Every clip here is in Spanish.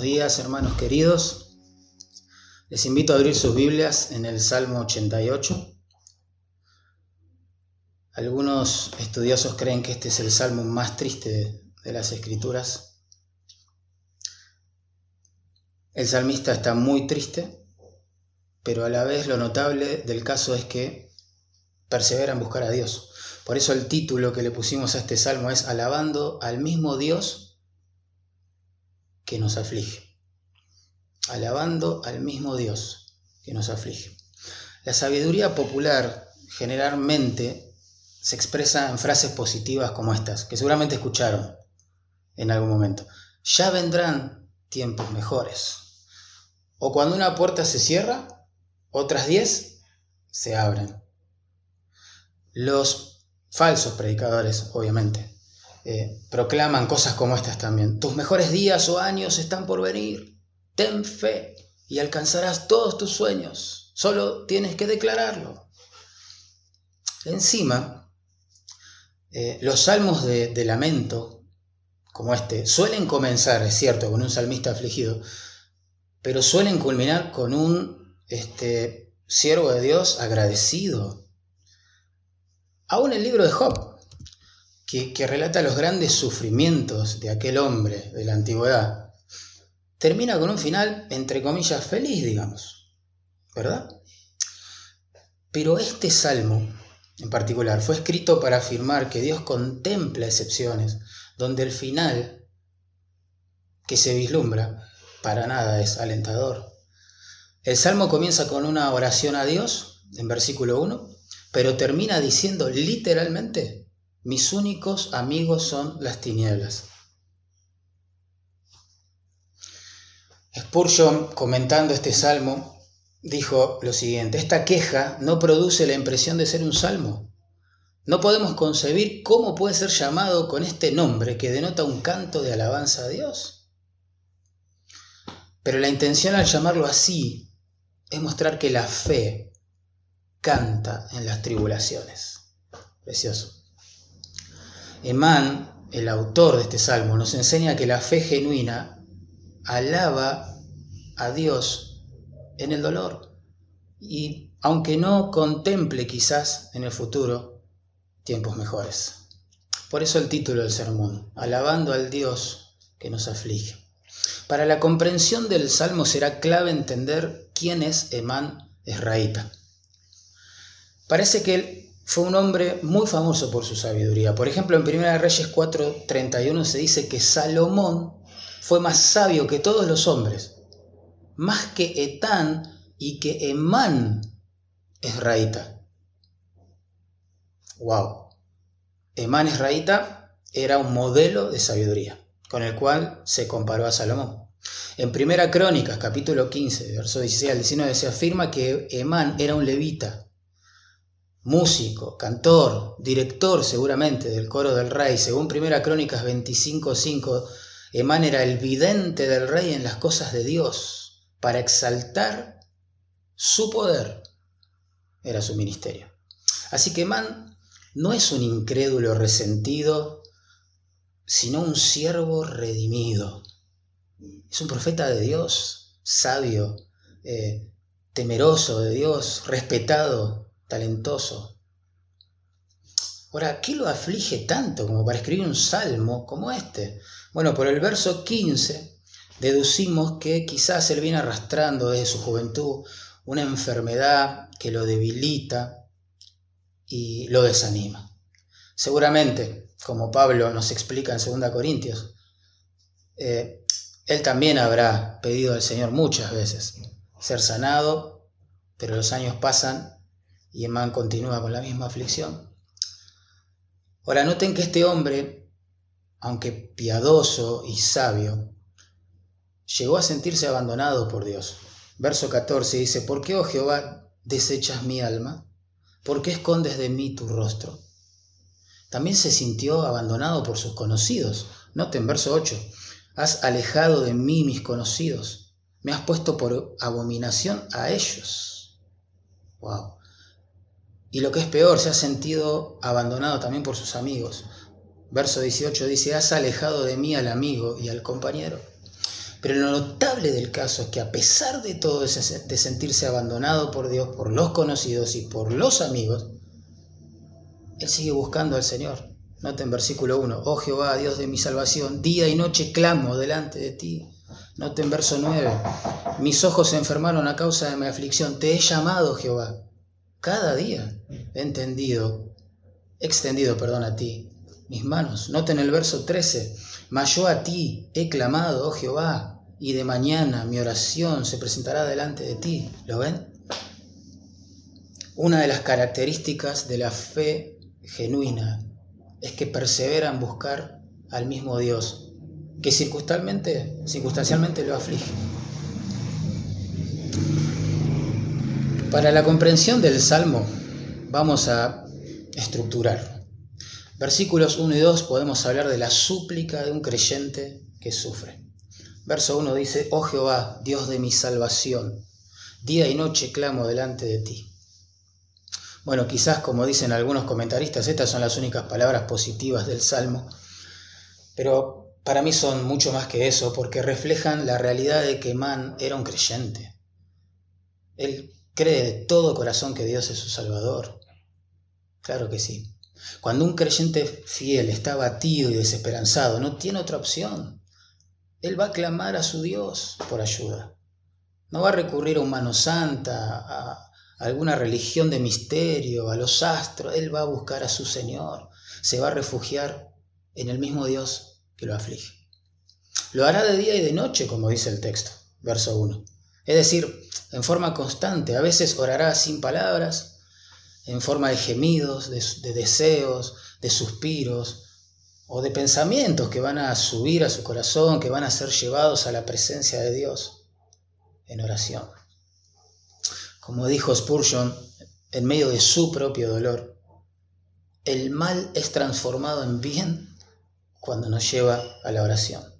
Buenos días, hermanos queridos. Les invito a abrir sus Biblias en el Salmo 88. Algunos estudiosos creen que este es el salmo más triste de las Escrituras. El salmista está muy triste, pero a la vez lo notable del caso es que persevera en buscar a Dios. Por eso el título que le pusimos a este salmo es Alabando al mismo Dios que nos aflige, alabando al mismo Dios que nos aflige. La sabiduría popular generalmente se expresa en frases positivas como estas, que seguramente escucharon en algún momento. Ya vendrán tiempos mejores. O cuando una puerta se cierra, otras diez se abren. Los falsos predicadores, obviamente, eh, proclaman cosas como estas también. Tus mejores días o años están por venir. Ten fe y alcanzarás todos tus sueños. Solo tienes que declararlo. Encima, eh, los salmos de, lamento, como este, suelen comenzar, es cierto, con un salmista afligido, pero suelen culminar con un este, siervo de Dios agradecido. Aún el libro de Job que, relata los grandes sufrimientos de aquel hombre de la antigüedad, termina con un final, entre comillas, feliz, digamos, ¿verdad? Pero este salmo, en particular, fue escrito para afirmar que Dios contempla excepciones, donde el final que se vislumbra para nada es alentador. El salmo comienza con una oración a Dios, en versículo 1, pero termina diciendo literalmente, mis únicos amigos son las tinieblas. Spurgeon, comentando este salmo, dijo lo siguiente, esta queja no produce la impresión de ser un salmo. No podemos concebir cómo puede ser llamado con este nombre que denota un canto de alabanza a Dios. Pero la intención al llamarlo así es mostrar que la fe canta en las tribulaciones. Precioso. Emán, el autor de este salmo, nos enseña que la fe genuina alaba a Dios en el dolor y aunque no contemple quizás en el futuro tiempos mejores. Por eso el título del sermón, alabando al Dios que nos aflige. Para la comprensión del salmo será clave entender quién es Emán Esraíta. Parece que él fue un hombre muy famoso por su sabiduría. Por ejemplo, en 1 Reyes 4:31 se dice que Salomón fue más sabio que todos los hombres, más que Etán y que Emán Esraíta. ¡Wow! Emán Esraíta era un modelo de sabiduría, con el cual se comparó a Salomón. En Primera Crónicas, capítulo 15, verso 16 al 19, se afirma que Emán era un levita músico, cantor, director seguramente del coro del rey. Según Primera Crónicas 25.5, Emán era el vidente del rey en las cosas de Dios para exaltar su poder. Era su ministerio. Así que Emán no es un incrédulo resentido, sino un siervo redimido. Es un profeta de Dios, sabio, eh, temeroso de Dios, respetado talentoso. Ahora, ¿qué lo aflige tanto como para escribir un salmo como este? Bueno, por el verso 15 deducimos que quizás él viene arrastrando desde su juventud una enfermedad que lo debilita y lo desanima. Seguramente, como Pablo nos explica en 2 Corintios, eh, él también habrá pedido al Señor muchas veces ser sanado, pero los años pasan y Emán continúa con la misma aflicción. Ahora noten que este hombre, aunque piadoso y sabio, llegó a sentirse abandonado por Dios. Verso 14 dice, ¿por qué, oh Jehová, desechas mi alma? ¿Por qué escondes de mí tu rostro? También se sintió abandonado por sus conocidos. Noten verso 8, has alejado de mí mis conocidos, me has puesto por abominación a ellos. Wow. Y lo que es peor, se ha sentido abandonado también por sus amigos. Verso 18 dice, has alejado de mí al amigo y al compañero. Pero lo notable del caso es que a pesar de todo de sentirse abandonado por Dios, por los conocidos y por los amigos, él sigue buscando al Señor. Nota en versículo 1, oh Jehová, Dios de mi salvación, día y noche clamo delante de ti. Nota en verso 9, mis ojos se enfermaron a causa de mi aflicción, te he llamado Jehová. Cada día he entendido, extendido, perdón, a ti mis manos. Nota en el verso 13, mas yo a ti he clamado, oh Jehová, y de mañana mi oración se presentará delante de ti. ¿Lo ven? Una de las características de la fe genuina es que persevera en buscar al mismo Dios, que circunstancialmente, circunstancialmente lo aflige. Para la comprensión del Salmo vamos a estructurar. Versículos 1 y 2 podemos hablar de la súplica de un creyente que sufre. Verso 1 dice, Oh Jehová, Dios de mi salvación, día y noche clamo delante de ti. Bueno, quizás como dicen algunos comentaristas, estas son las únicas palabras positivas del Salmo, pero para mí son mucho más que eso, porque reflejan la realidad de que Man era un creyente. Él cree de todo corazón que Dios es su Salvador. Claro que sí. Cuando un creyente fiel está abatido y desesperanzado, no tiene otra opción. Él va a clamar a su Dios por ayuda. No va a recurrir a un mano santa, a, alguna religión de misterio, a los astros, él va a buscar a su Señor, se va a refugiar en el mismo Dios que lo aflige. Lo hará de día y de noche, como dice el texto, verso 1. Es decir, en forma constante, a veces orará sin palabras, en forma de gemidos, de, de deseos, de suspiros o de pensamientos que van a subir a su corazón, que van a ser llevados a la presencia de Dios en oración. Como dijo Spurgeon, en medio de su propio dolor, el mal es transformado en bien cuando nos lleva a la oración.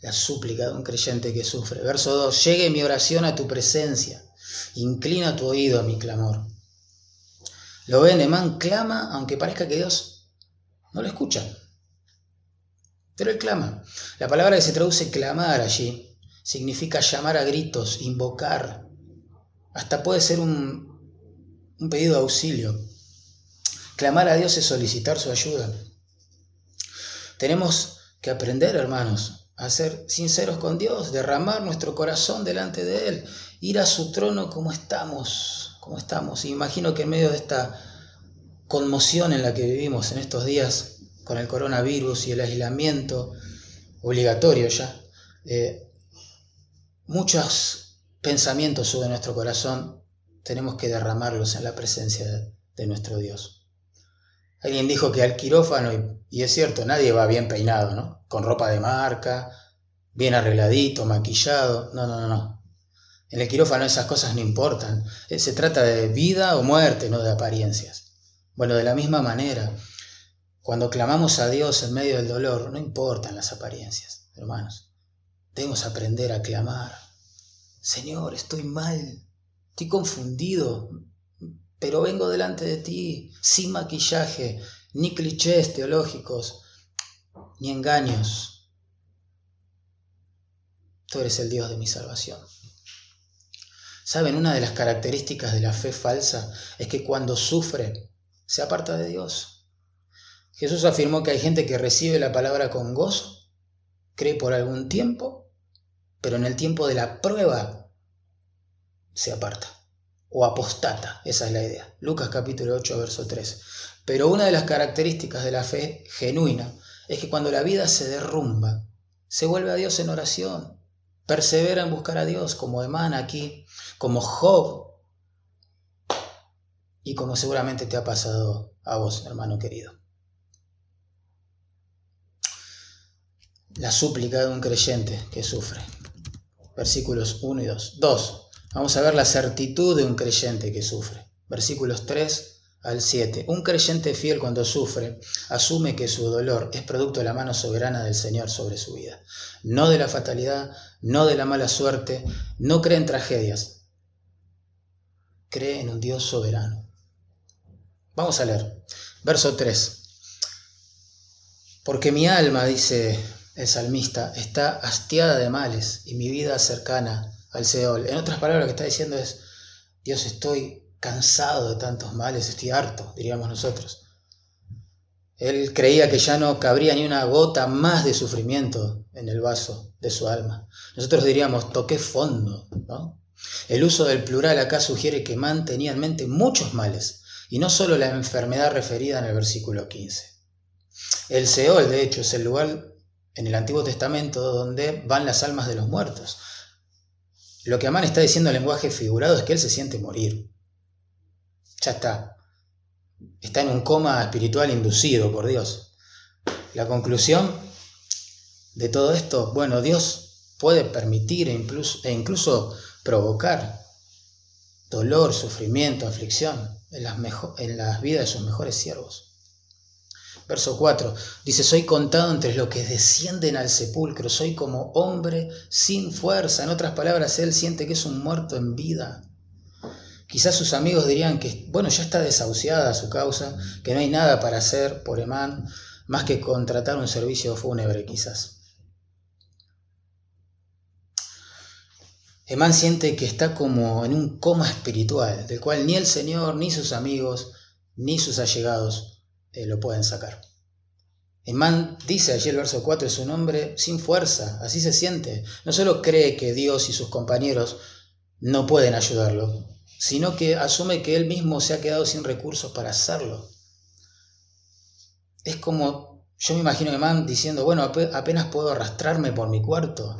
La súplica de un creyente que sufre. Verso 2, llegue mi oración a tu presencia, inclina tu oído a mi clamor. Lo ven, Emán clama, aunque parezca que Dios no lo escucha. Pero él clama. La palabra que se traduce clamar allí significa llamar a gritos, invocar, hasta puede ser un, pedido de auxilio. Clamar a Dios es solicitar su ayuda. Tenemos que aprender, hermanos, a ser sinceros con Dios, derramar nuestro corazón delante de Él, ir a su trono como estamos, como estamos. imagino que en medio de esta conmoción en la que vivimos en estos días, con el coronavirus y el aislamiento obligatorio ya, eh, muchas pensamientos sobre nuestro corazón, tenemos que derramarlos en la presencia de, nuestro Dios. Alguien dijo que al quirófano, y, es cierto, nadie va bien peinado, ¿no? Con ropa de marca, bien arregladito, maquillado. No, no, no, no. En el quirófano esas cosas no importan. Eh, se trata de vida o muerte, no de apariencias. Bueno, de la misma manera, cuando clamamos a Dios en medio del dolor, no importan las apariencias, hermanos. Debemos aprender a clamar Señor, estoy mal, estoy confundido, pero vengo delante de ti sin maquillaje, ni clichés teológicos, ni engaños. Tú eres el Dios de mi salvación. Saben, una de las características de la fe falsa es que cuando sufre, se aparta de Dios. Jesús afirmó que hay gente que recibe la palabra con gozo, cree por algún tiempo pero en el tiempo de la prueba se aparta o apostata, esa es la idea. Lucas capítulo 8, verso 3. Pero una de las características de la fe genuina es que cuando la vida se derrumba, se vuelve a Dios en oración, persevera en buscar a Dios, como Emán aquí, como Job, y como seguramente te ha pasado a vos, hermano querido. La súplica de un creyente que sufre versículos 1 y 2. 2. Vamos a ver la certitud de un creyente que sufre. Versículos 3 al 7. Un creyente fiel cuando sufre asume que su dolor es producto de la mano soberana del Señor sobre su vida. No de la fatalidad, no de la mala suerte, no cree en tragedias. Cree en un Dios soberano. Vamos a leer. Verso 3. Porque mi alma, dice el salmista, está hastiada de males y mi vida cercana al Seol. En otras palabras, lo que está diciendo es, Dios, estoy cansado de tantos males, estoy harto, diríamos nosotros. Él creía que ya no cabría ni una gota más de sufrimiento en el vaso de su alma. Nosotros diríamos, toqué fondo, ¿no? El uso del plural acá sugiere que Man tenía en mente muchos males, y no solo la enfermedad referida en el versículo 15. El Seol, de hecho, es el lugar en el Antiguo Testamento donde van las almas de los muertos. Lo que Amán está diciendo en lenguaje figurado es que él se siente morir. Ya está. Está en un coma espiritual inducido por Dios. La conclusión de todo esto, bueno, Dios puede permitir e incluso, e provocar dolor, sufrimiento, aflicción en las, en las vidas de sus mejores siervos. Verso 4 dice, soy contado entre los que descienden al sepulcro, soy como hombre sin fuerza. En otras palabras, él siente que es un muerto en vida. Quizás sus amigos dirían que, bueno, ya está desahuciada su causa, que no hay nada para hacer por Emán más que contratar un servicio fúnebre quizás. Emán siente que está como en un coma espiritual, del cual ni el Señor, ni sus amigos, ni sus allegados eh, lo pueden sacar. Emán dice allí el verso 4, es un hombre sin fuerza, así se siente. No solo cree que Dios y sus compañeros no pueden ayudarlo, sino que asume que él mismo se ha quedado sin recursos para hacerlo. Es como, yo me imagino a Emán diciendo, bueno, apenas puedo arrastrarme por mi cuarto,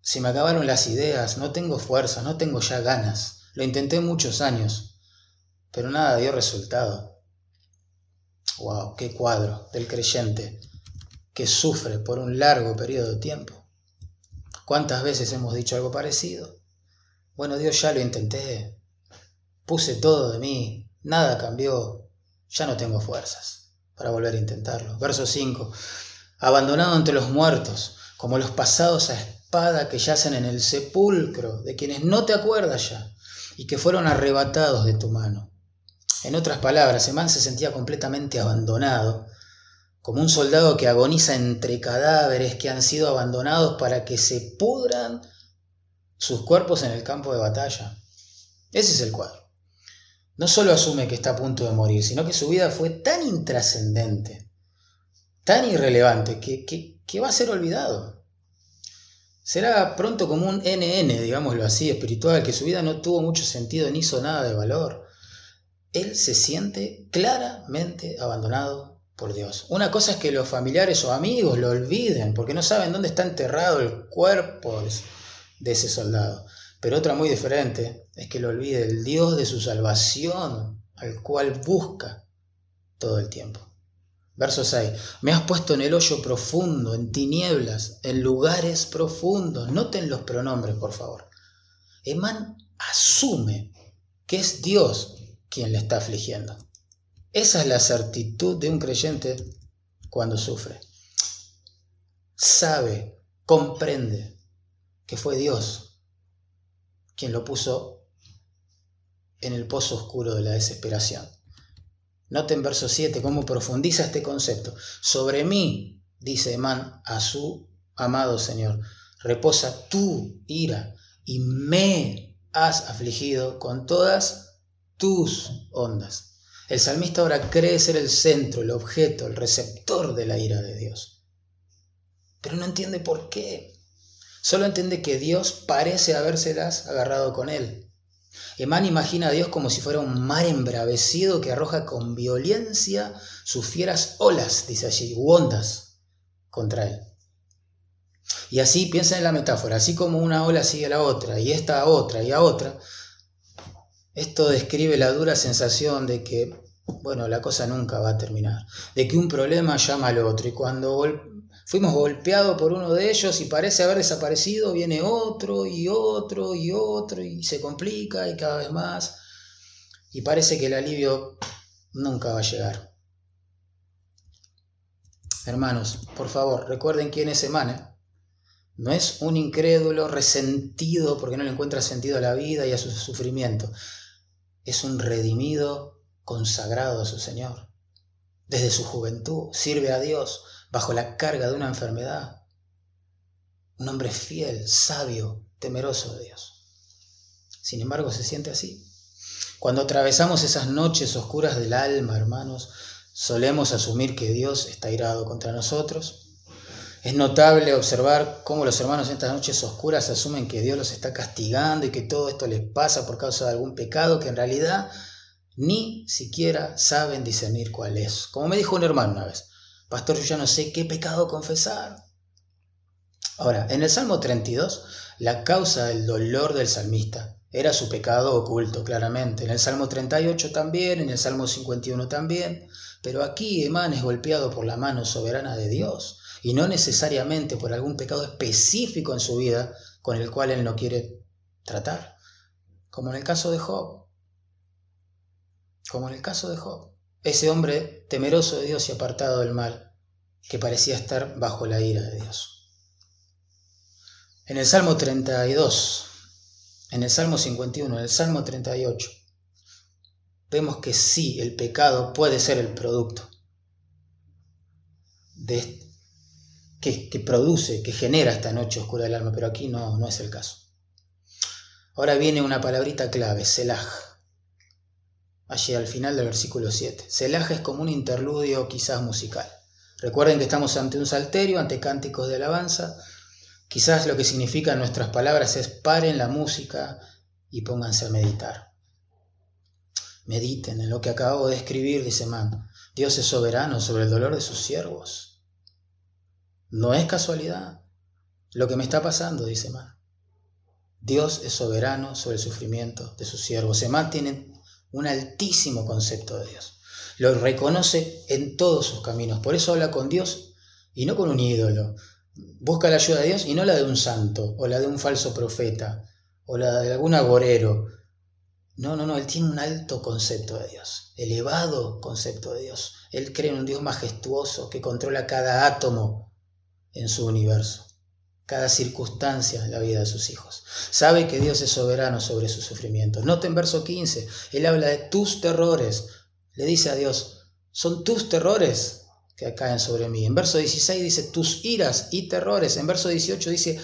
se me acabaron las ideas, no tengo fuerza, no tengo ya ganas. Lo intenté muchos años, pero nada dio resultado. ¡Wow! ¡Qué cuadro del creyente que sufre por un largo periodo de tiempo! ¿Cuántas veces hemos dicho algo parecido? Bueno, Dios ya lo intenté, puse todo de mí, nada cambió, ya no tengo fuerzas para volver a intentarlo. Verso 5. Abandonado entre los muertos, como los pasados a que yacen en el sepulcro, de quienes no te acuerdas ya, y que fueron arrebatados de tu mano. En otras palabras, Emán se sentía completamente abandonado, como un soldado que agoniza entre cadáveres que han sido abandonados para que se pudran sus cuerpos en el campo de batalla. Ese es el cuadro. No solo asume que está a punto de morir, sino que su vida fue tan intrascendente, tan irrelevante, que, que va a ser olvidado. Será pronto como un NN, digámoslo así, espiritual, que su vida no tuvo mucho sentido ni hizo nada de valor. Él se siente claramente abandonado por Dios. Una cosa es que los familiares o amigos lo olviden porque no saben dónde está enterrado el cuerpo de ese soldado. Pero otra muy diferente es que lo olvide el Dios de su salvación al cual busca todo el tiempo. Verso 6. Me has puesto en el hoyo profundo, en tinieblas, en lugares profundos. Noten los pronombres, por favor. Emán asume que es Dios quien le está afligiendo. Esa es la certitud de un creyente cuando sufre. Sabe, comprende que fue Dios quien lo puso en el pozo oscuro de la desesperación. Noten verso 7 cómo profundiza este concepto. Sobre mí, dice Emán a su amado Señor, reposa tu ira y me has afligido con todas tus ondas. El salmista ahora cree ser el centro, el objeto, el receptor de la ira de Dios. Pero no entiende por qué. Solo entiende que Dios parece habérselas agarrado con él. Emán imagina a Dios como si fuera un mar embravecido que arroja con violencia sus fieras olas, dice allí, u ondas contra él. Y así piensa en la metáfora, así como una ola sigue a la otra, y esta a otra, y a otra, esto describe la dura sensación de que, bueno, la cosa nunca va a terminar, de que un problema llama al otro, y cuando Fuimos golpeados por uno de ellos y parece haber desaparecido, viene otro y otro y otro y se complica y cada vez más. Y parece que el alivio nunca va a llegar. Hermanos, por favor, recuerden quién es Emana. No es un incrédulo resentido porque no le encuentra sentido a la vida y a su sufrimiento. Es un redimido consagrado a su Señor. Desde su juventud sirve a Dios bajo la carga de una enfermedad. Un hombre fiel, sabio, temeroso de Dios. Sin embargo, se siente así. Cuando atravesamos esas noches oscuras del alma, hermanos, solemos asumir que Dios está irado contra nosotros. Es notable observar cómo los hermanos en estas noches oscuras asumen que Dios los está castigando y que todo esto les pasa por causa de algún pecado que en realidad ni siquiera saben discernir cuál es. Como me dijo un hermano una vez, pastor, yo ya no sé qué pecado confesar. Ahora, en el Salmo 32, la causa del dolor del salmista era su pecado oculto, claramente. En el Salmo 38 también, en el Salmo 51 también. Pero aquí Emán es golpeado por la mano soberana de Dios y no necesariamente por algún pecado específico en su vida con el cual él no quiere tratar. Como en el caso de Job. Como en el caso de Job. Ese hombre temeroso de Dios y apartado del mal, que parecía estar bajo la ira de Dios. En el Salmo 32, en el Salmo 51, en el Salmo 38, vemos que sí, el pecado puede ser el producto de, que, produce, que genera esta noche oscura del alma, pero aquí no, no es el caso. Ahora viene una palabrita clave, selaj. Allí al final del versículo 7. Selaj es como un interludio quizás musical. Recuerden que estamos ante un salterio, ante cánticos de alabanza. Quizás lo que significan nuestras palabras es paren la música y pónganse a meditar. Mediten en lo que acabo de escribir, dice Man. Dios es soberano sobre el dolor de sus siervos. No es casualidad lo que me está pasando, dice Man. Dios es soberano sobre el sufrimiento de sus siervos. Emán tiene un altísimo concepto de Dios. Lo reconoce en todos sus caminos. Por eso habla con Dios y no con un ídolo. Busca la ayuda de Dios y no la de un santo o la de un falso profeta o la de algún agorero no, no, no, él tiene un alto concepto de Dios, elevado concepto de Dios. Él cree en un Dios majestuoso que controla cada átomo en su universo, cada circunstancia en la vida de sus hijos. Sabe que Dios es soberano sobre sus sufrimientos. Noten verso 15, él habla de tus terrores. Le dice a Dios, son tus terrores que caen sobre mí. En verso 16 dice, tus iras y terrores. En verso 18 dice,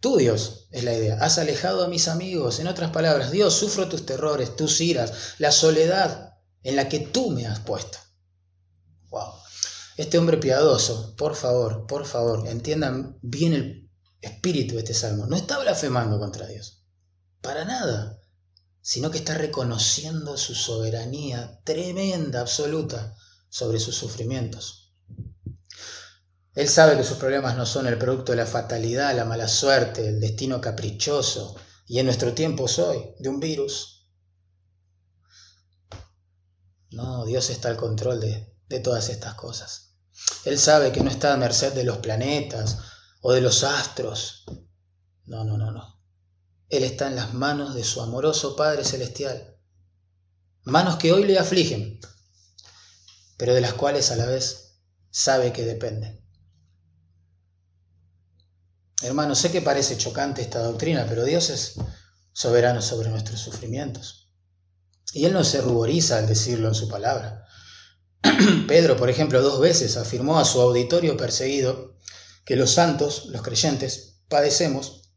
Tú, Dios, es la idea. Has alejado a mis amigos. En otras palabras, Dios, sufro tus terrores, tus iras, la soledad en la que tú me has puesto. Wow. Este hombre piadoso, por favor, por favor, entiendan bien el espíritu de este salmo. No está blasfemando contra Dios. Para nada. Sino que está reconociendo su soberanía tremenda, absoluta, sobre sus sufrimientos. Él sabe que sus problemas no son el producto de la fatalidad, la mala suerte, el destino caprichoso, y en nuestro tiempo soy, de un virus. No, Dios está al control de, de todas estas cosas. Él sabe que no está a merced de los planetas o de los astros. No, no, no, no. Él está en las manos de su amoroso Padre Celestial. Manos que hoy le afligen, pero de las cuales a la vez sabe que dependen. Hermano, sé que parece chocante esta doctrina, pero Dios es soberano sobre nuestros sufrimientos. Y Él no se ruboriza al decirlo en su palabra. Pedro, por ejemplo, dos veces afirmó a su auditorio perseguido que los santos, los creyentes, padecemos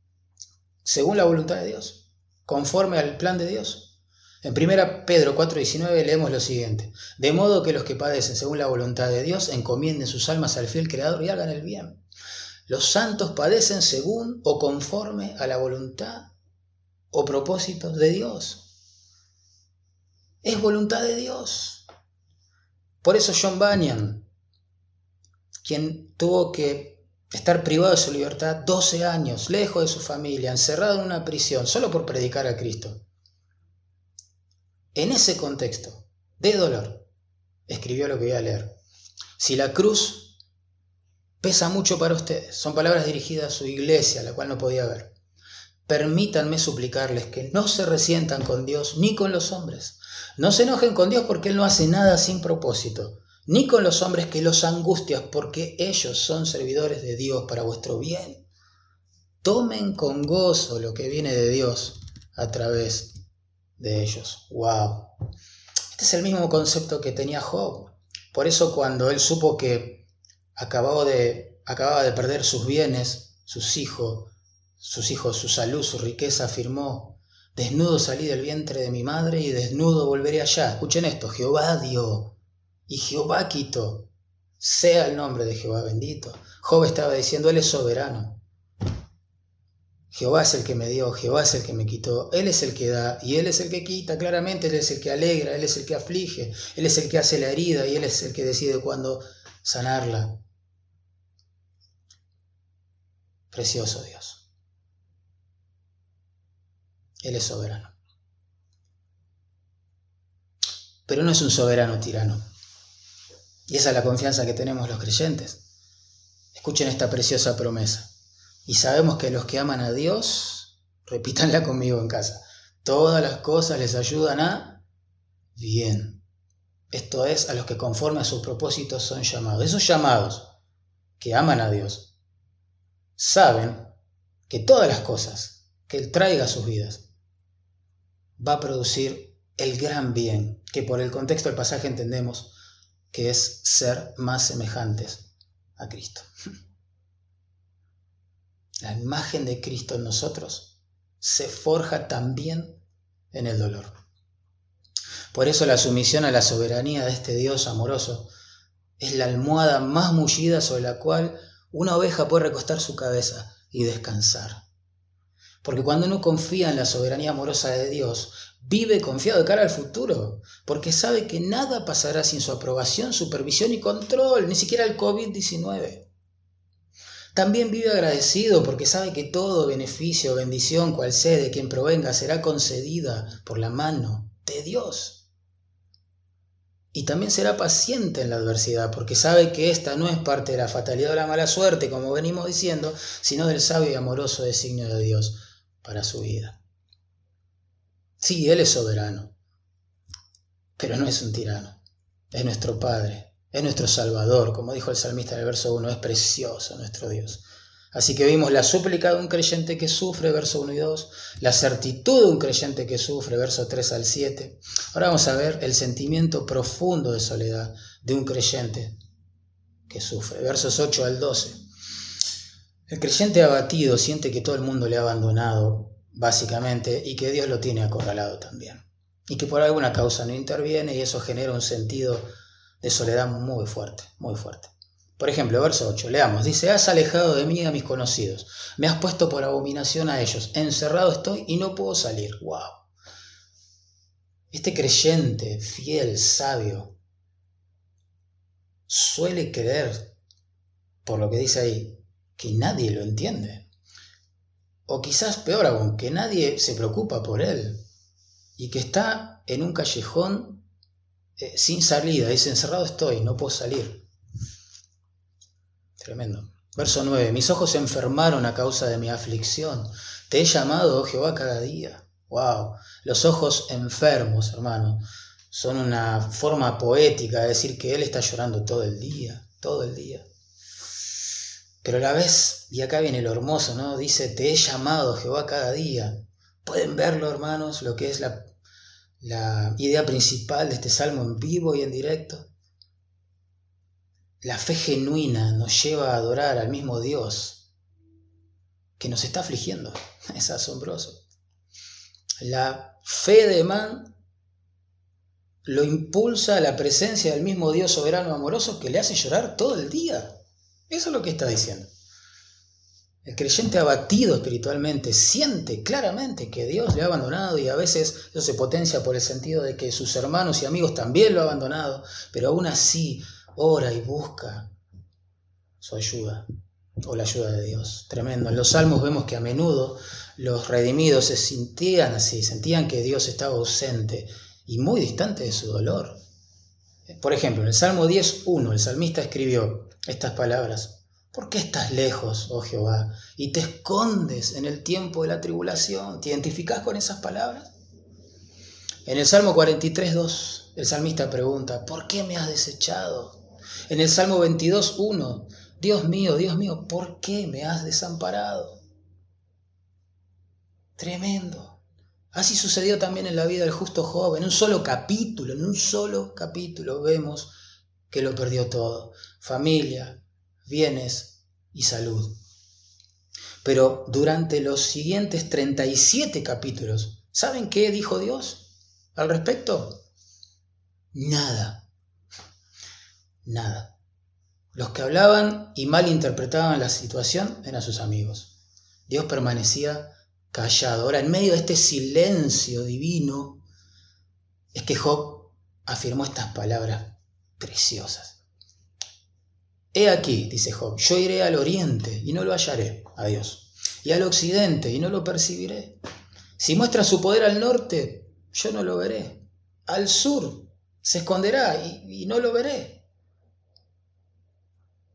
según la voluntad de Dios, conforme al plan de Dios. En 1 Pedro 4:19 leemos lo siguiente, de modo que los que padecen según la voluntad de Dios encomienden sus almas al fiel Creador y hagan el bien. Los santos padecen según o conforme a la voluntad o propósito de Dios. Es voluntad de Dios. Por eso John Bunyan, quien tuvo que estar privado de su libertad 12 años, lejos de su familia, encerrado en una prisión, solo por predicar a Cristo, en ese contexto de dolor, escribió lo que voy a leer. Si la cruz pesa mucho para ustedes. Son palabras dirigidas a su iglesia, la cual no podía ver. Permítanme suplicarles que no se resientan con Dios ni con los hombres. No se enojen con Dios porque Él no hace nada sin propósito, ni con los hombres que los angustias porque ellos son servidores de Dios para vuestro bien. Tomen con gozo lo que viene de Dios a través de ellos. ¡Wow! Este es el mismo concepto que tenía Job. Por eso cuando él supo que acababa de, acababa de perder sus bienes, sus hijos, sus hijos, su salud, su riqueza, afirmó, desnudo salí del vientre de mi madre y desnudo volveré allá. Escuchen esto, Jehová dio y Jehová quitó. Sea el nombre de Jehová bendito. Job estaba diciendo, Él es soberano. Jehová es el que me dio, Jehová es el que me quitó, Él es el que da y Él es el que quita, claramente Él es el que alegra, Él es el que aflige, Él es el que hace la herida y Él es el que decide cuándo sanarla. Precioso Dios. Él es soberano. Pero no es un soberano tirano. Y esa es la confianza que tenemos los creyentes. Escuchen esta preciosa promesa. Y sabemos que los que aman a Dios, repítanla conmigo en casa, todas las cosas les ayudan a bien. Esto es, a los que conforme a sus propósitos son llamados. Esos llamados que aman a Dios saben que todas las cosas que Él traiga a sus vidas va a producir el gran bien, que por el contexto del pasaje entendemos que es ser más semejantes a Cristo. La imagen de Cristo en nosotros se forja también en el dolor. Por eso la sumisión a la soberanía de este Dios amoroso es la almohada más mullida sobre la cual una oveja puede recostar su cabeza y descansar. Porque cuando uno confía en la soberanía amorosa de Dios, vive confiado de cara al futuro, porque sabe que nada pasará sin su aprobación, supervisión y control, ni siquiera el COVID-19. También vive agradecido porque sabe que todo beneficio o bendición, cual sea de quien provenga, será concedida por la mano de Dios. Y también será paciente en la adversidad porque sabe que esta no es parte de la fatalidad o la mala suerte, como venimos diciendo, sino del sabio y amoroso designio de Dios para su vida. Sí, Él es soberano, pero no es un tirano, es nuestro Padre, es nuestro Salvador, como dijo el salmista en el verso 1, es precioso nuestro Dios. Así que vimos la súplica de un creyente que sufre, verso 1 y 2, la certitud de un creyente que sufre, verso 3 al 7. Ahora vamos a ver el sentimiento profundo de soledad de un creyente que sufre, versos 8 al 12. El creyente abatido siente que todo el mundo le ha abandonado, básicamente, y que Dios lo tiene acorralado también. Y que por alguna causa no interviene y eso genera un sentido de soledad muy fuerte, muy fuerte. Por ejemplo, verso 8, leamos, dice, has alejado de mí a mis conocidos, me has puesto por abominación a ellos, encerrado estoy y no puedo salir. ¡Wow! Este creyente, fiel, sabio, suele creer, por lo que dice ahí, que nadie lo entiende. O quizás peor aún, que nadie se preocupa por él y que está en un callejón eh, sin salida, dice, encerrado estoy, no puedo salir. Tremendo. Verso 9, mis ojos se enfermaron a causa de mi aflicción. Te he llamado, oh Jehová, cada día. Wow, los ojos enfermos, hermano, son una forma poética de decir que Él está llorando todo el día, todo el día. Pero a la vez, y acá viene lo hermoso, ¿no? Dice, te he llamado, Jehová, cada día. Pueden verlo, hermanos, lo que es la la idea principal de este salmo en vivo y en directo. La fe genuina nos lleva a adorar al mismo Dios que nos está afligiendo. Es asombroso. La fe de man lo impulsa a la presencia del mismo Dios soberano amoroso que le hace llorar todo el día. Eso es lo que está diciendo. El creyente abatido espiritualmente siente claramente que Dios le ha abandonado y a veces eso se potencia por el sentido de que sus hermanos y amigos también lo han abandonado, pero aún así ora y busca su ayuda o la ayuda de Dios. Tremendo. En los salmos vemos que a menudo los redimidos se sentían así, sentían que Dios estaba ausente y muy distante de su dolor. Por ejemplo, en el Salmo 10.1 el salmista escribió estas palabras. ¿Por qué estás lejos, oh Jehová, y te escondes en el tiempo de la tribulación? ¿Te identificas con esas palabras? En el Salmo 43, 2, el salmista pregunta, ¿por qué me has desechado? En el Salmo 22, 1, Dios mío, Dios mío, ¿por qué me has desamparado? Tremendo. Así sucedió también en la vida del justo Job. En un solo capítulo, en un solo capítulo vemos que lo perdió todo. Familia, bienes y salud. Pero durante los siguientes 37 capítulos, ¿saben qué dijo Dios al respecto? Nada. Nada. Los que hablaban y malinterpretaban la situación eran sus amigos. Dios permanecía callado. Ahora, en medio de este silencio divino, es que Job afirmó estas palabras preciosas. He aquí, dice Job, yo iré al oriente y no lo hallaré, a Dios, y al occidente y no lo percibiré. Si muestra su poder al norte, yo no lo veré. Al sur se esconderá y, y no lo veré.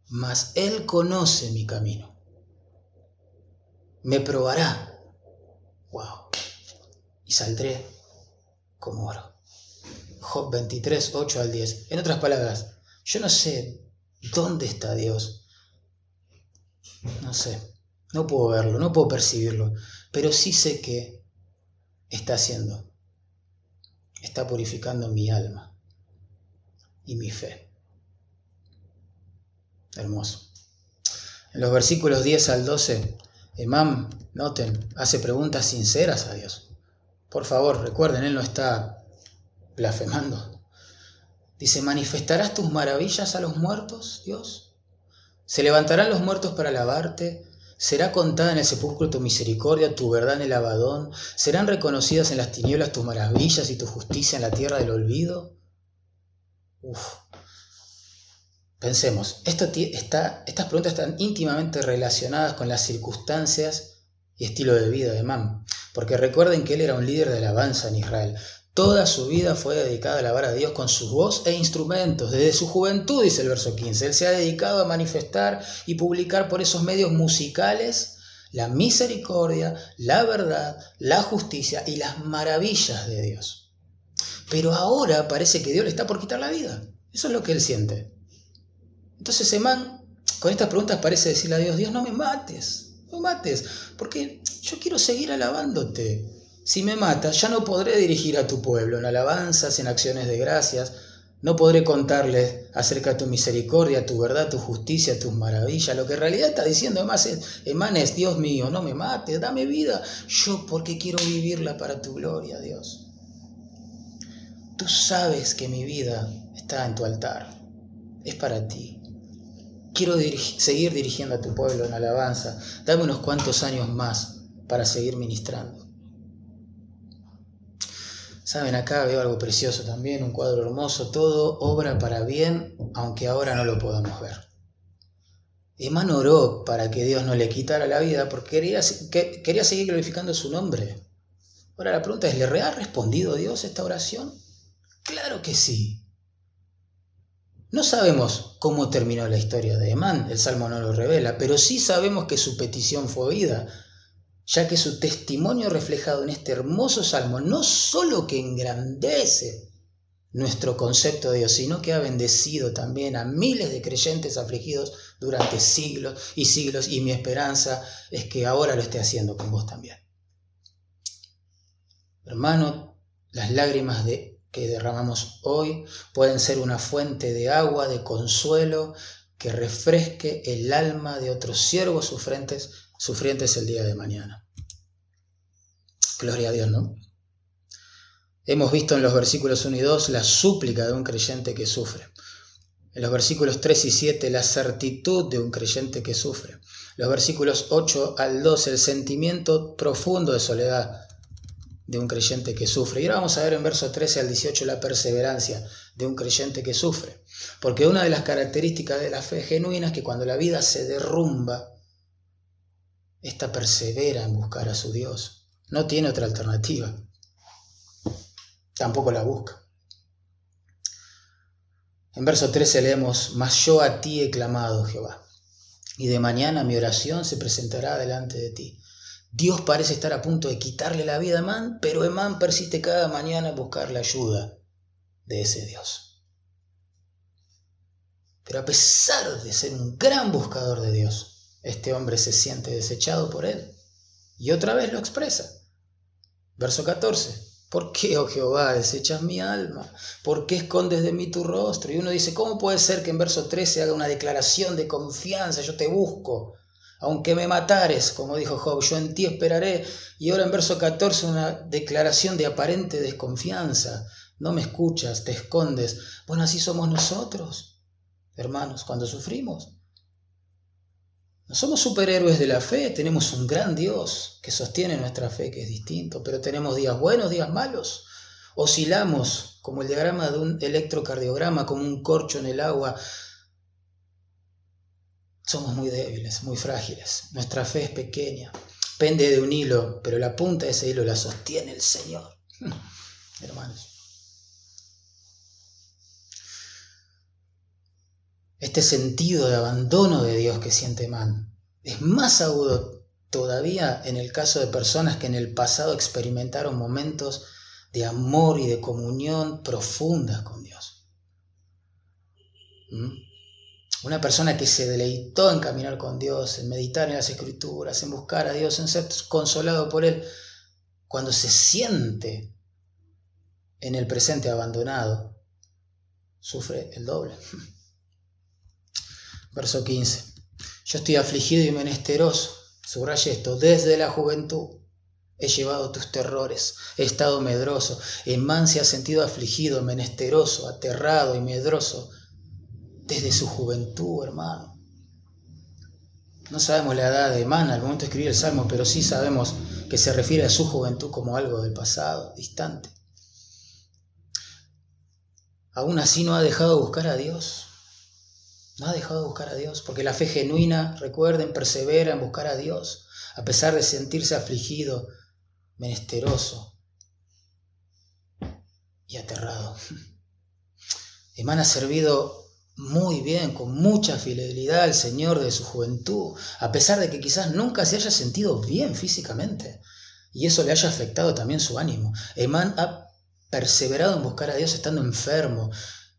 Mas Él conoce mi camino. Me probará. Wow. Y saldré como oro. Job 23, 8 al 10. En otras palabras, yo no sé dónde está Dios. No sé, no puedo verlo, no puedo percibirlo, pero sí sé que está haciendo. Está purificando mi alma y mi fe. Hermoso. En los versículos 10 al 12, Emam, noten, hace preguntas sinceras a Dios. Por favor, recuerden, Él no está blasfemando. Dice, ¿manifestarás tus maravillas a los muertos, Dios? ¿Se levantarán los muertos para alabarte? ¿Será contada en el sepulcro tu misericordia, tu verdad en el abadón? ¿Serán reconocidas en las tinieblas tus maravillas y tu justicia en la tierra del olvido? Uf. Pensemos, estas preguntas están íntimamente relacionadas con las circunstancias y estilo de vida de Mam, porque recuerden que él era un líder de alabanza en Israel, Toda su vida fue dedicada a alabar a Dios con su voz e instrumentos. Desde su juventud, dice el verso 15, él se ha dedicado a manifestar y publicar por esos medios musicales la misericordia, la verdad, la justicia y las maravillas de Dios. Pero ahora parece que Dios le está por quitar la vida. Eso es lo que él siente. Entonces Emán con estas preguntas parece decirle a Dios, Dios no me mates, no me mates, porque yo quiero seguir alabándote. Si me matas, ya no podré dirigir a tu pueblo en alabanzas, en acciones de gracias, no podré contarles acerca de tu misericordia, tu verdad, tu justicia, tus maravillas. Lo que en realidad está diciendo además es, es, Dios mío, no me mates, dame vida. Yo porque quiero vivirla para tu gloria, Dios. Tú sabes que mi vida está en tu altar, es para ti. Quiero seguir dirigiendo a tu pueblo en alabanza. Dame unos cuantos años más para seguir ministrando. Saben, acá veo algo precioso también, un cuadro hermoso, todo obra para bien, aunque ahora no lo podamos ver. Emán oró para que Dios no le quitara la vida porque quería, quería seguir glorificando su nombre. Ahora la pregunta es, ¿le ha respondido Dios esta oración? Claro que sí. No sabemos cómo terminó la historia de Emán, el Salmo no lo revela, pero sí sabemos que su petición fue oída, ya que su testimonio reflejado en este hermoso salmo no solo que engrandece nuestro concepto de Dios, sino que ha bendecido también a miles de creyentes afligidos durante siglos y siglos, y mi esperanza es que ahora lo esté haciendo con vos también. Hermano, las lágrimas de, que derramamos hoy pueden ser una fuente de agua, de consuelo, que refresque el alma de otros siervos sufrentes sufrientes el día de mañana. Gloria a Dios, ¿no? Hemos visto en los versículos 1 y 2 la súplica de un creyente que sufre. En los versículos 3 y 7 la certitud de un creyente que sufre. Los versículos 8 al 12 el sentimiento profundo de soledad de un creyente que sufre. Y ahora vamos a ver en verso 13 al 18 la perseverancia de un creyente que sufre. Porque una de las características de la fe genuina es que cuando la vida se derrumba, esta persevera en buscar a su Dios. No tiene otra alternativa. Tampoco la busca. En verso 13 leemos, Mas yo a ti he clamado, Jehová, y de mañana mi oración se presentará delante de ti. Dios parece estar a punto de quitarle la vida a Emán, pero Emán persiste cada mañana en buscar la ayuda de ese Dios. Pero a pesar de ser un gran buscador de Dios, este hombre se siente desechado por él. Y otra vez lo expresa. Verso 14. ¿Por qué, oh Jehová, desechas mi alma? ¿Por qué escondes de mí tu rostro? Y uno dice, ¿cómo puede ser que en verso 13 haga una declaración de confianza? Yo te busco. Aunque me matares, como dijo Job, yo en ti esperaré. Y ahora en verso 14 una declaración de aparente desconfianza. No me escuchas, te escondes. Bueno, así somos nosotros, hermanos, cuando sufrimos. No somos superhéroes de la fe, tenemos un gran Dios que sostiene nuestra fe, que es distinto, pero tenemos días buenos, días malos. Oscilamos como el diagrama de un electrocardiograma, como un corcho en el agua. Somos muy débiles, muy frágiles. Nuestra fe es pequeña, pende de un hilo, pero la punta de ese hilo la sostiene el Señor. Hermanos. Este sentido de abandono de Dios que siente Man es más agudo todavía en el caso de personas que en el pasado experimentaron momentos de amor y de comunión profundas con Dios. ¿Mm? Una persona que se deleitó en caminar con Dios, en meditar en las escrituras, en buscar a Dios, en ser consolado por Él, cuando se siente en el presente abandonado, sufre el doble. Verso 15. Yo estoy afligido y menesteroso. Subraye esto. Desde la juventud he llevado tus terrores. He estado medroso. man se ha sentido afligido, menesteroso, aterrado y medroso. Desde su juventud, hermano. No sabemos la edad de Emán al momento de escribir el Salmo, pero sí sabemos que se refiere a su juventud como algo del pasado, distante. Aún así no ha dejado de buscar a Dios. No ha dejado de buscar a Dios, porque la fe genuina, recuerden, persevera en buscar a Dios, a pesar de sentirse afligido, menesteroso y aterrado. Emán ha servido muy bien, con mucha fidelidad al Señor de su juventud, a pesar de que quizás nunca se haya sentido bien físicamente, y eso le haya afectado también su ánimo. Emán ha perseverado en buscar a Dios estando enfermo,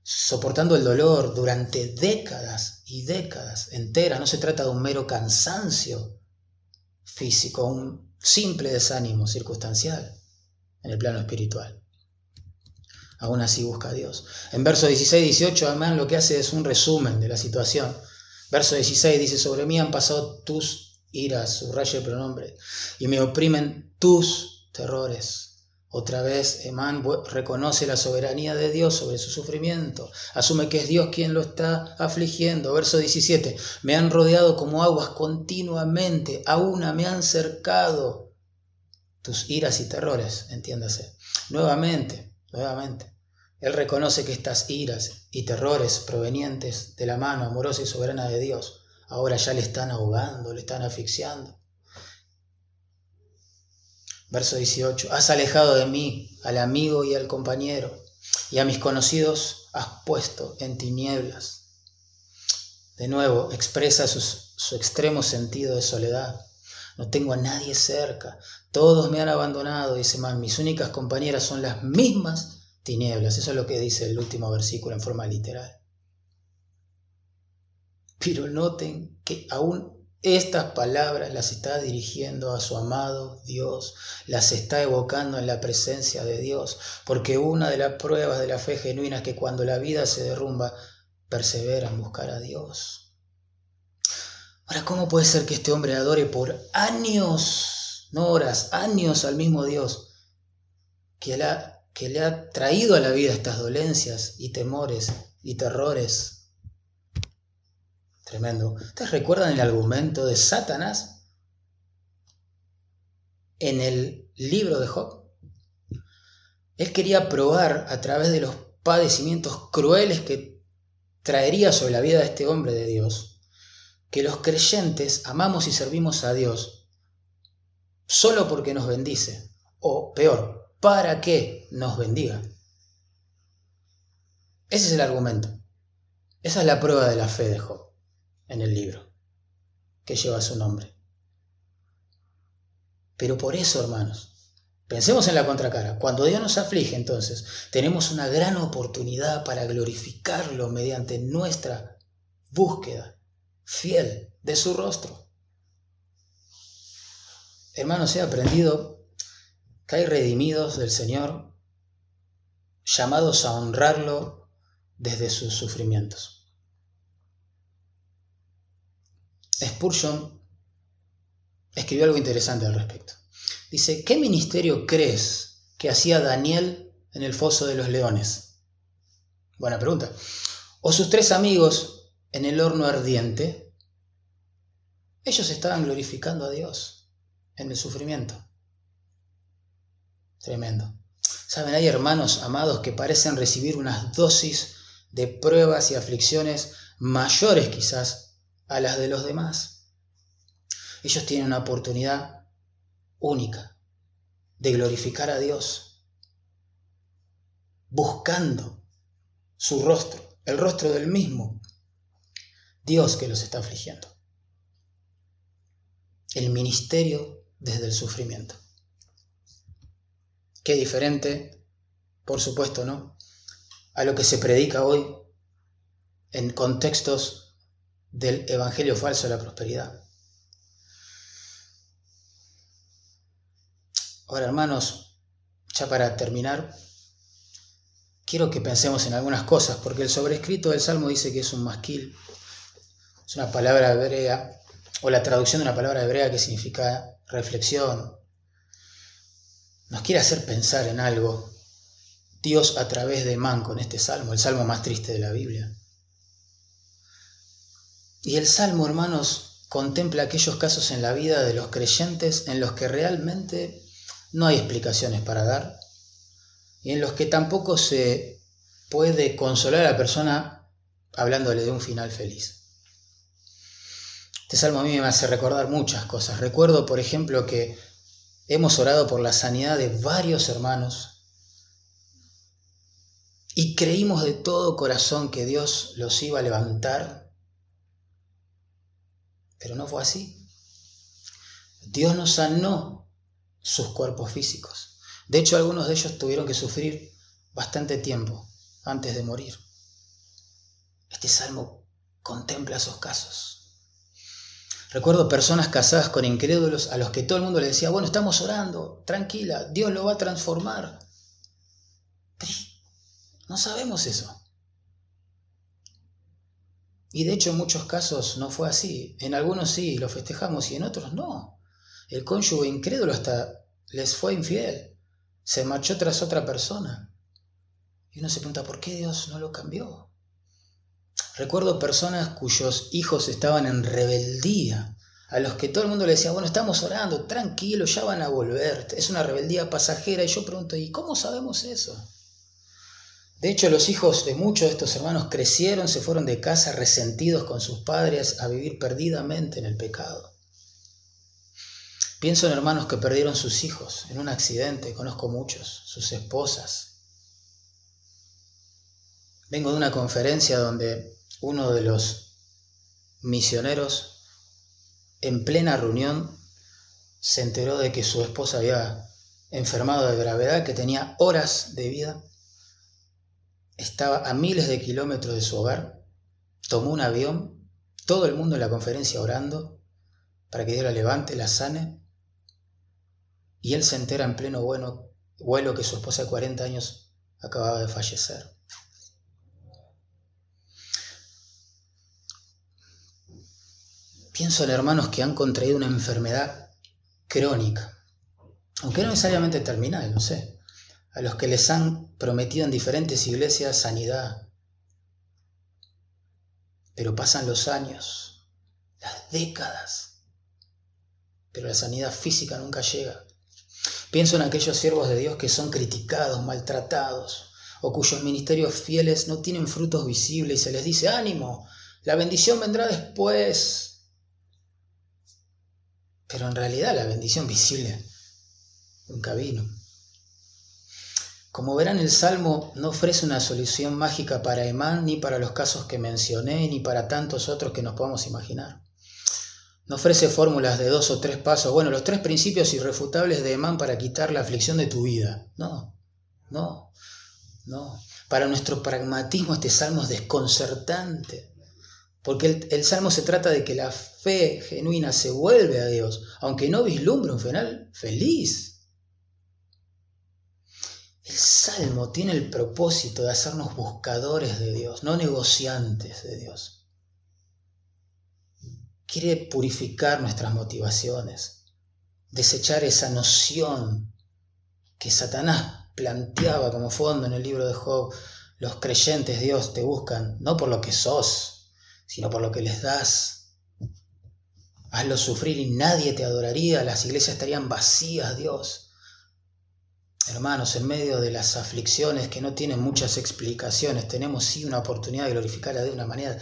soportando el dolor durante décadas y décadas enteras. No se trata de un mero cansancio físico, un simple desánimo circunstancial en el plano espiritual. Aún así busca a Dios. En verso 16 y 18, además, lo que hace es un resumen de la situación. Verso 16 dice, sobre mí han pasado tus iras, subraya el pronombre, y me oprimen tus terrores. Otra vez, Emán reconoce la soberanía de Dios sobre su sufrimiento, asume que es Dios quien lo está afligiendo. Verso 17, me han rodeado como aguas continuamente, a una me han cercado tus iras y terrores, entiéndase. Nuevamente, nuevamente, él reconoce que estas iras y terrores provenientes de la mano amorosa y soberana de Dios ahora ya le están ahogando, le están asfixiando. Verso 18, has alejado de mí al amigo y al compañero, y a mis conocidos has puesto en tinieblas. De nuevo, expresa su, extremo sentido de soledad. No tengo a nadie cerca, todos me han abandonado, dice Man, mis únicas compañeras son las mismas tinieblas. Eso es lo que dice el último versículo en forma literal. Pero noten que aún estas palabras las está dirigiendo a su amado Dios, las está evocando en la presencia de Dios, porque una de las pruebas de la fe genuina es que cuando la vida se derrumba, persevera en buscar a Dios. Ahora, ¿cómo puede ser que este hombre adore por años, no horas, años al mismo Dios que, que le ha traído a la vida estas dolencias y temores y terrores Tremendo. ¿Ustedes recuerdan el argumento de Satanás en el libro de Job? Él quería probar a través de los padecimientos crueles que traería sobre la vida de este hombre de Dios, que los creyentes amamos y servimos a Dios solo porque nos bendice, o peor, para que nos bendiga. Ese es el argumento. Esa es la prueba de la fe de Job en el libro que lleva su nombre. Pero por eso, hermanos, pensemos en la contracara. Cuando Dios nos aflige, entonces, tenemos una gran oportunidad para glorificarlo mediante nuestra búsqueda fiel de su rostro. Hermanos, he aprendido que hay redimidos del Señor llamados a honrarlo desde sus sufrimientos. Spurgeon escribió algo interesante al respecto. Dice, ¿qué ministerio crees que hacía Daniel en el foso de los leones? Buena pregunta. ¿O sus tres amigos en el horno ardiente? Ellos estaban glorificando a Dios en el sufrimiento. Tremendo. Saben, hay hermanos amados que parecen recibir unas dosis de pruebas y aflicciones mayores quizás a las de los demás. Ellos tienen una oportunidad única de glorificar a Dios, buscando su rostro, el rostro del mismo Dios que los está afligiendo. El ministerio desde el sufrimiento. Qué diferente, por supuesto, ¿no? A lo que se predica hoy en contextos del Evangelio falso de la prosperidad. Ahora, hermanos, ya para terminar, quiero que pensemos en algunas cosas, porque el sobrescrito del Salmo dice que es un masquil, es una palabra hebrea, o la traducción de una palabra hebrea que significa reflexión, nos quiere hacer pensar en algo. Dios a través de Man con este salmo, el salmo más triste de la Biblia. Y el salmo, hermanos, contempla aquellos casos en la vida de los creyentes en los que realmente no hay explicaciones para dar y en los que tampoco se puede consolar a la persona hablándole de un final feliz. Este salmo a mí me hace recordar muchas cosas. Recuerdo, por ejemplo, que Hemos orado por la sanidad de varios hermanos y creímos de todo corazón que Dios los iba a levantar, pero no fue así. Dios nos sanó sus cuerpos físicos. De hecho, algunos de ellos tuvieron que sufrir bastante tiempo antes de morir. Este salmo contempla esos casos. Recuerdo personas casadas con incrédulos a los que todo el mundo le decía, bueno, estamos orando, tranquila, Dios lo va a transformar. no sabemos eso. Y de hecho en muchos casos no fue así. En algunos sí, lo festejamos y en otros no. El cónyuge incrédulo hasta les fue infiel. Se marchó tras otra persona. Y uno se pregunta, ¿por qué Dios no lo cambió? Recuerdo personas cuyos hijos estaban en rebeldía, a los que todo el mundo le decía, bueno, estamos orando, tranquilo, ya van a volver, es una rebeldía pasajera. Y yo pregunto, ¿y cómo sabemos eso? De hecho, los hijos de muchos de estos hermanos crecieron, se fueron de casa resentidos con sus padres a vivir perdidamente en el pecado. Pienso en hermanos que perdieron sus hijos en un accidente, conozco muchos, sus esposas, Vengo de una conferencia donde uno de los misioneros en plena reunión se enteró de que su esposa había enfermado de gravedad, que tenía horas de vida, estaba a miles de kilómetros de su hogar, tomó un avión, todo el mundo en la conferencia orando para que Dios la levante, la sane, y él se entera en pleno vuelo que su esposa de 40 años acababa de fallecer. Pienso en hermanos que han contraído una enfermedad crónica, aunque no necesariamente terminal, no sé, a los que les han prometido en diferentes iglesias sanidad. Pero pasan los años, las décadas, pero la sanidad física nunca llega. Pienso en aquellos siervos de Dios que son criticados, maltratados, o cuyos ministerios fieles no tienen frutos visibles y se les dice, ánimo, la bendición vendrá después, pero en realidad la bendición visible nunca vino. Como verán, el Salmo no ofrece una solución mágica para Emán, ni para los casos que mencioné, ni para tantos otros que nos podamos imaginar. No ofrece fórmulas de dos o tres pasos, bueno, los tres principios irrefutables de Emán para quitar la aflicción de tu vida. No, no, no. Para nuestro pragmatismo este salmo es desconcertante. Porque el, salmo se trata de que la fe genuina se vuelve a Dios, aunque no vislumbre un final feliz. El salmo tiene el propósito de hacernos buscadores de Dios, no negociantes de Dios. Quiere purificar nuestras motivaciones, desechar esa noción que Satanás planteaba como fondo en el libro de Job. Los creyentes Dios te buscan no por lo que sos, sino por lo que les das. Hazlo sufrir y nadie te adoraría, las iglesias estarían vacías, Dios. Hermanos, en medio de las aflicciones que no tienen muchas explicaciones, tenemos sí una oportunidad de glorificarla de una manera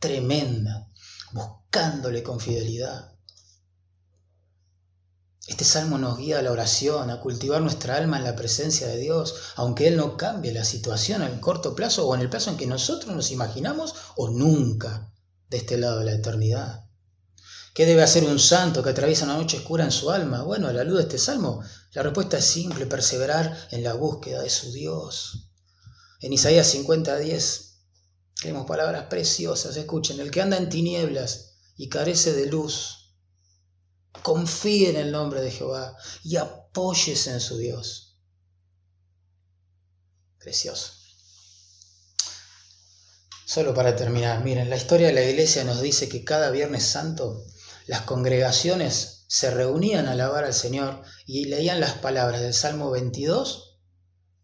tremenda, buscándole con fidelidad. Este salmo nos guía a la oración, a cultivar nuestra alma en la presencia de Dios, aunque Él no cambie la situación en corto plazo o en el plazo en que nosotros nos imaginamos o nunca de este lado de la eternidad. ¿Qué debe hacer un santo que atraviesa una noche oscura en su alma? Bueno, a la luz de este salmo, la respuesta es simple, perseverar en la búsqueda de su Dios. En Isaías 50:10 tenemos palabras preciosas, escuchen, el que anda en tinieblas y carece de luz, confíe en el nombre de Jehová y apóyese en su Dios. Precioso. Solo para terminar, miren, la historia de la iglesia nos dice que cada Viernes Santo las congregaciones se reunían a alabar al Señor y leían las palabras del Salmo 22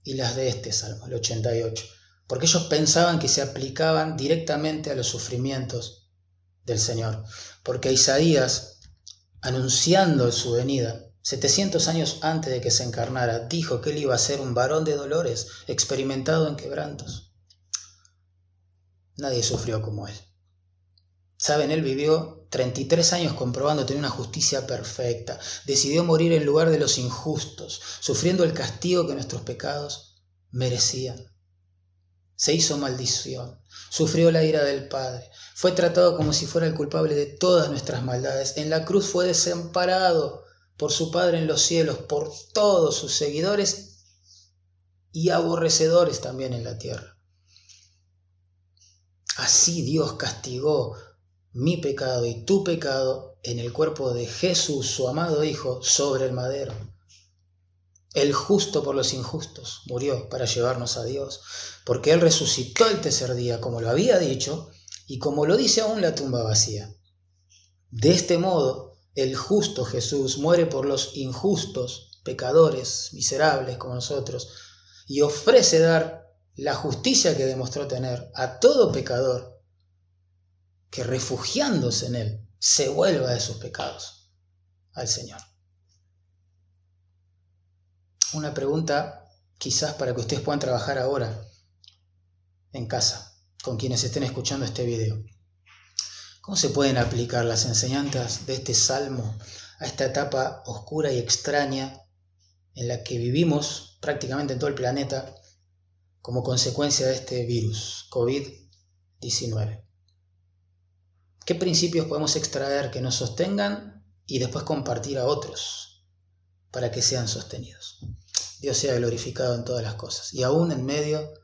y las de este Salmo, el 88, porque ellos pensaban que se aplicaban directamente a los sufrimientos del Señor, porque Isaías, anunciando su venida, 700 años antes de que se encarnara, dijo que él iba a ser un varón de dolores, experimentado en quebrantos. Nadie sufrió como él. Saben, él vivió 33 años comprobando tener una justicia perfecta. Decidió morir en lugar de los injustos, sufriendo el castigo que nuestros pecados merecían. Se hizo maldición, sufrió la ira del Padre, fue tratado como si fuera el culpable de todas nuestras maldades. En la cruz fue desamparado por su Padre en los cielos, por todos sus seguidores y aborrecedores también en la tierra. Así Dios castigó mi pecado y tu pecado en el cuerpo de Jesús, su amado Hijo, sobre el madero. El justo por los injustos murió para llevarnos a Dios, porque Él resucitó el tercer día, como lo había dicho, y como lo dice aún la tumba vacía. De este modo, el justo Jesús muere por los injustos, pecadores, miserables como nosotros, y ofrece dar la justicia que demostró tener a todo pecador que refugiándose en Él se vuelva de sus pecados al Señor. Una pregunta quizás para que ustedes puedan trabajar ahora en casa, con quienes estén escuchando este video. ¿Cómo se pueden aplicar las enseñanzas de este salmo a esta etapa oscura y extraña en la que vivimos prácticamente en todo el planeta como consecuencia de este virus, COVID-19? ¿Qué principios podemos extraer que nos sostengan y después compartir a otros para que sean sostenidos? Dios sea glorificado en todas las cosas y aún en medio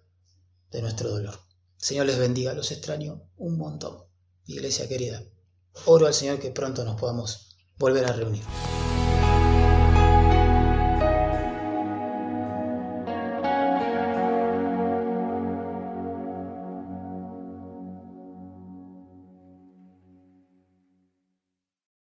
de nuestro dolor. Señor les bendiga, los extraño un montón. Iglesia querida, oro al Señor que pronto nos podamos volver a reunir.